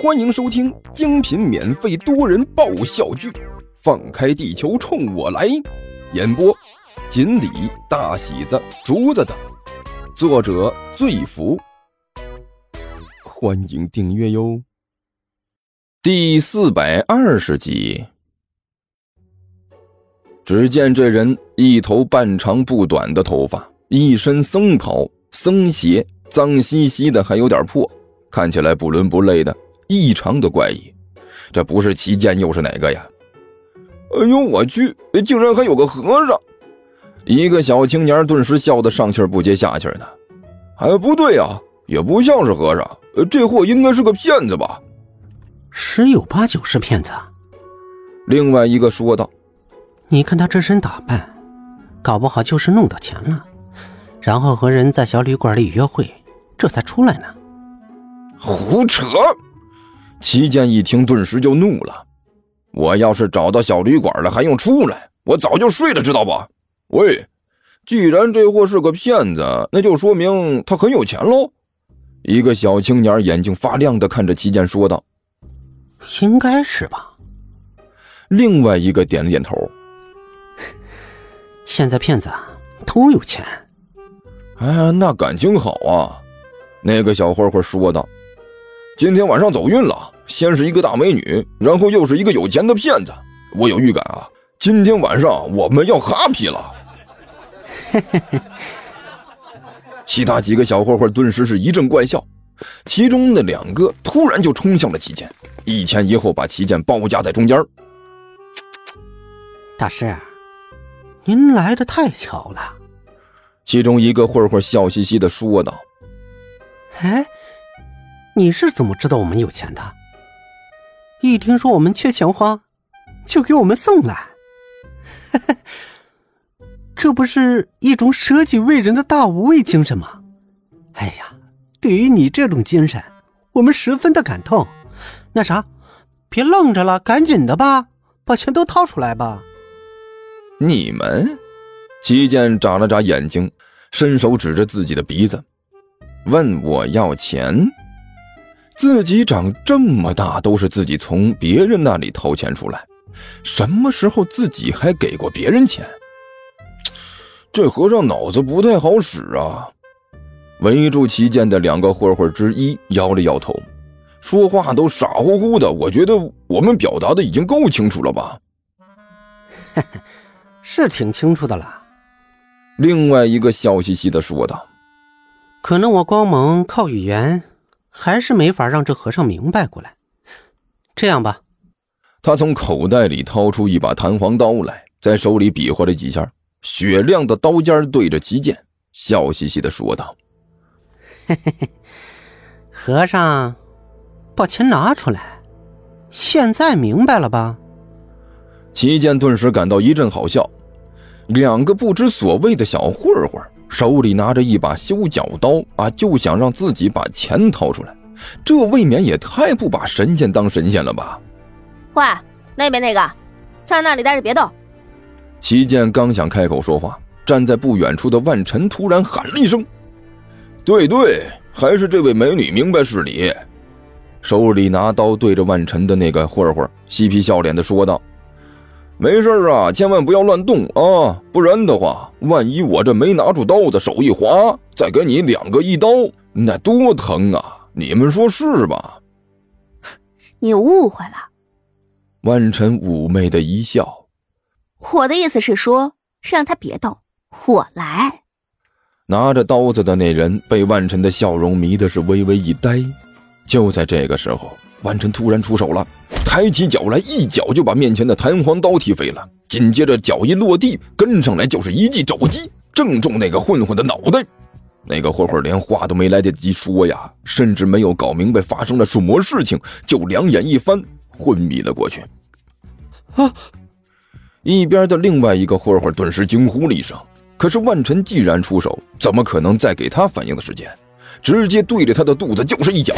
欢迎收听精品免费多人爆笑剧《放开地球冲我来》，演播：锦鲤、大喜子、竹子等，作者：醉福。欢迎订阅哟。第四百二十集。只见这人一头半长不短的头发，一身僧袍、僧鞋，脏兮兮的，还有点破，看起来不伦不类的。异常的怪异，这不是齐剑又是哪个呀？哎呦我去，竟然还有个和尚！一个小青年顿时笑得上气不接下气的。哎，不对呀，也不像是和尚，这货应该是个骗子吧？十有八九是骗子。另外一个说道：“你看他这身打扮，搞不好就是弄到钱了，然后和人在小旅馆里约会，这才出来呢。”胡扯！齐健一听，顿时就怒了：“我要是找到小旅馆了，还用出来？我早就睡了，知道不？喂，既然这货是个骗子，那就说明他很有钱喽。”一个小青年眼睛发亮的看着齐健说道：“应该是吧。”另外一个点了点头：“现在骗子都有钱。”哎，那感情好啊！那个小混混说道。今天晚上走运了，先是一个大美女，然后又是一个有钱的骗子。我有预感啊，今天晚上我们要 happy 了。其他几个小混混顿时是一阵怪笑，其中的两个突然就冲向了齐剑，一前一后把齐剑包夹在中间。大师，您来的太巧了。其中一个混混笑嘻嘻的说道：“哎。”你是怎么知道我们有钱的？一听说我们缺钱花，就给我们送来，这不是一种舍己为人的大无畏精神吗？哎呀，对于你这种精神，我们十分的感动。那啥，别愣着了，赶紧的吧，把钱都掏出来吧。你们，齐剑眨了眨眼睛，伸手指着自己的鼻子，问我要钱。自己长这么大都是自己从别人那里掏钱出来，什么时候自己还给过别人钱？这和尚脑子不太好使啊！围住齐剑的两个混混之一摇了摇头，说话都傻乎乎的。我觉得我们表达的已经够清楚了吧？是挺清楚的了。另外一个笑嘻嘻的说道：“可能我光蒙靠语言。”还是没法让这和尚明白过来。这样吧，他从口袋里掏出一把弹簧刀来，在手里比划了几下，雪亮的刀尖对着齐剑，笑嘻嘻的说道：“嘿嘿嘿，和尚，把钱拿出来，现在明白了吧？”齐剑顿时感到一阵好笑，两个不知所谓的小混混。手里拿着一把修脚刀啊，就想让自己把钱掏出来，这未免也太不把神仙当神仙了吧！喂，那边那个，在那里待着别动。齐健刚想开口说话，站在不远处的万晨突然喊了一声：“对对，还是这位美女明白事理。”手里拿刀对着万晨的那个混混嬉皮笑脸的说道。没事啊，千万不要乱动啊，不然的话，万一我这没拿住刀子，手一滑，再给你两个一刀，那多疼啊！你们说是吧？你误会了。万晨妩媚的一笑，我的意思是说，让他别动，我来。拿着刀子的那人被万晨的笑容迷的是微微一呆。就在这个时候，万晨突然出手了。抬起脚来，一脚就把面前的弹簧刀踢飞了。紧接着脚一落地，跟上来就是一记肘击，正中那个混混的脑袋。那个混混连话都没来得及说呀，甚至没有搞明白发生了什么事情，就两眼一翻，昏迷了过去。啊！一边的另外一个混混顿时惊呼了一声。可是万晨既然出手，怎么可能再给他反应的时间？直接对着他的肚子就是一脚。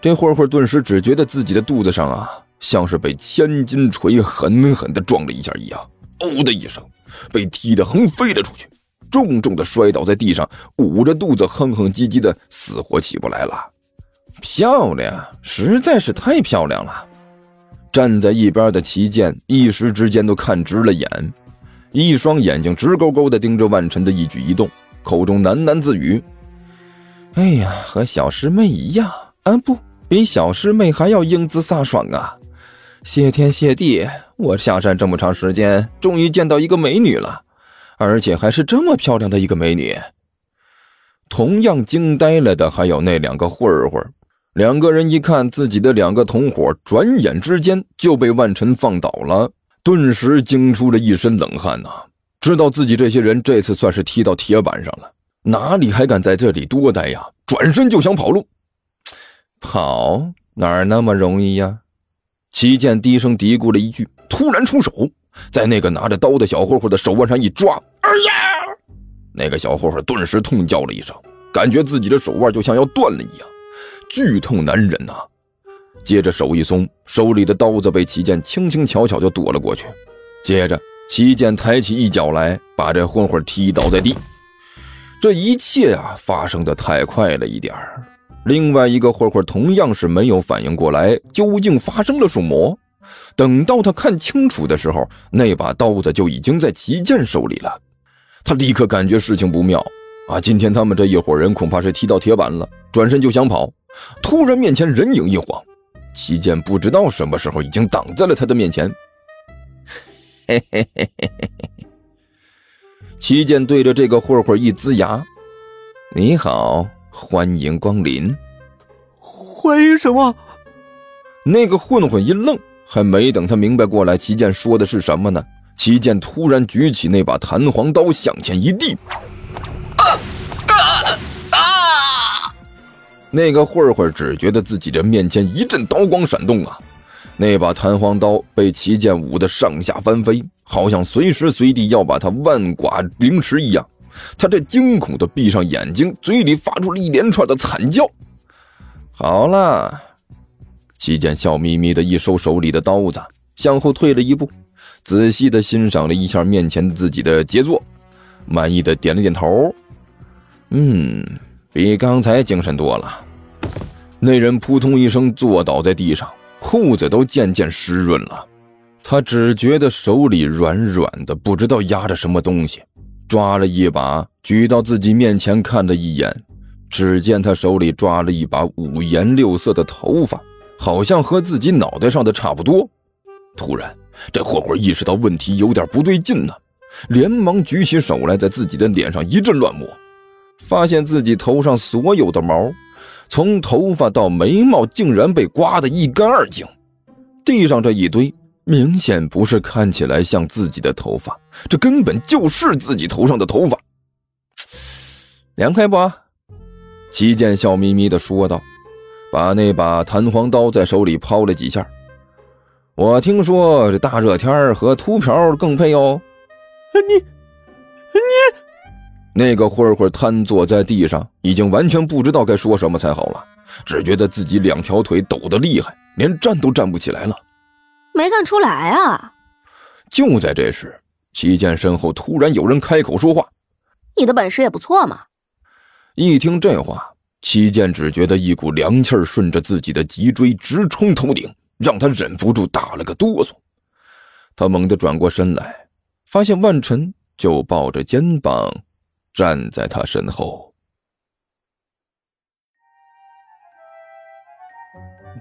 这混混顿时只觉得自己的肚子上啊，像是被千斤锤狠狠地撞了一下一样，哦的一声，被踢得横飞了出去，重重地摔倒在地上，捂着肚子哼哼唧唧的，死活起不来了。漂亮，实在是太漂亮了。站在一边的齐剑一时之间都看直了眼，一双眼睛直勾勾地盯着万晨的一举一动，口中喃喃自语：“哎呀，和小师妹一样啊，不比小师妹还要英姿飒爽啊！谢天谢地，我下山这么长时间，终于见到一个美女了，而且还是这么漂亮的一个美女。”同样惊呆了的还有那两个混混，两个人一看自己的两个同伙，转眼之间就被万晨放倒了，顿时惊出了一身冷汗呐！知道自己这些人这次算是踢到铁板上了，哪里还敢在这里多待呀？转身就想跑路，好哪儿那么容易呀？齐剑低声嘀咕了一句，突然出手，在那个拿着刀的小混混的手腕上一抓，哎呀！那个小混混顿时痛叫了一声，感觉自己的手腕就像要断了一样，剧痛难忍呐。接着手一松，手里的刀子被齐剑轻轻巧巧就躲了过去。接着齐剑抬起一脚来，把这混混踢倒在地。这一切啊，发生的太快了一点儿。另外一个混混同样是没有反应过来，究竟发生了什么。等到他看清楚的时候，那把刀子就已经在齐剑手里了。他立刻感觉事情不妙啊！今天他们这一伙人恐怕是踢到铁板了，转身就想跑，突然面前人影一晃，齐剑不知道什么时候已经挡在了他的面前。嘿嘿嘿嘿嘿嘿嘿！齐剑对着这个混混一呲牙：“你好，欢迎光临。”欢迎什么？那个混混一愣，还没等他明白过来，齐剑说的是什么呢？齐剑突然举起那把弹簧刀，向前一递，啊啊啊！那个混混只觉得自己的面前一阵刀光闪动啊，那把弹簧刀被齐剑舞得上下翻飞，好像随时随地要把他万剐凌迟一样。他这惊恐的闭上眼睛，嘴里发出了一连串的惨叫。好了，齐剑笑眯眯的一收手里的刀子，向后退了一步。仔细的欣赏了一下面前自己的杰作，满意的点了点头。嗯，比刚才精神多了。那人扑通一声坐倒在地上，裤子都渐渐湿润了。他只觉得手里软软的，不知道压着什么东西，抓了一把，举到自己面前看了一眼，只见他手里抓了一把五颜六色的头发，好像和自己脑袋上的差不多。突然。这混混意识到问题有点不对劲呢，连忙举起手来，在自己的脸上一阵乱摸，发现自己头上所有的毛，从头发到眉毛，竟然被刮得一干二净。地上这一堆，明显不是看起来像自己的头发，这根本就是自己头上的头发。凉快不？齐剑笑眯眯地说道，把那把弹簧刀在手里抛了几下。我听说这大热天和秃瓢更配哦。你，你，那个混混瘫坐在地上，已经完全不知道该说什么才好了，只觉得自己两条腿抖得厉害，连站都站不起来了。没看出来啊！就在这时，齐剑身后突然有人开口说话：“你的本事也不错嘛。”一听这话，齐剑只觉得一股凉气顺着自己的脊椎直冲头顶。让他忍不住打了个哆嗦，他猛地转过身来，发现万晨就抱着肩膀站在他身后。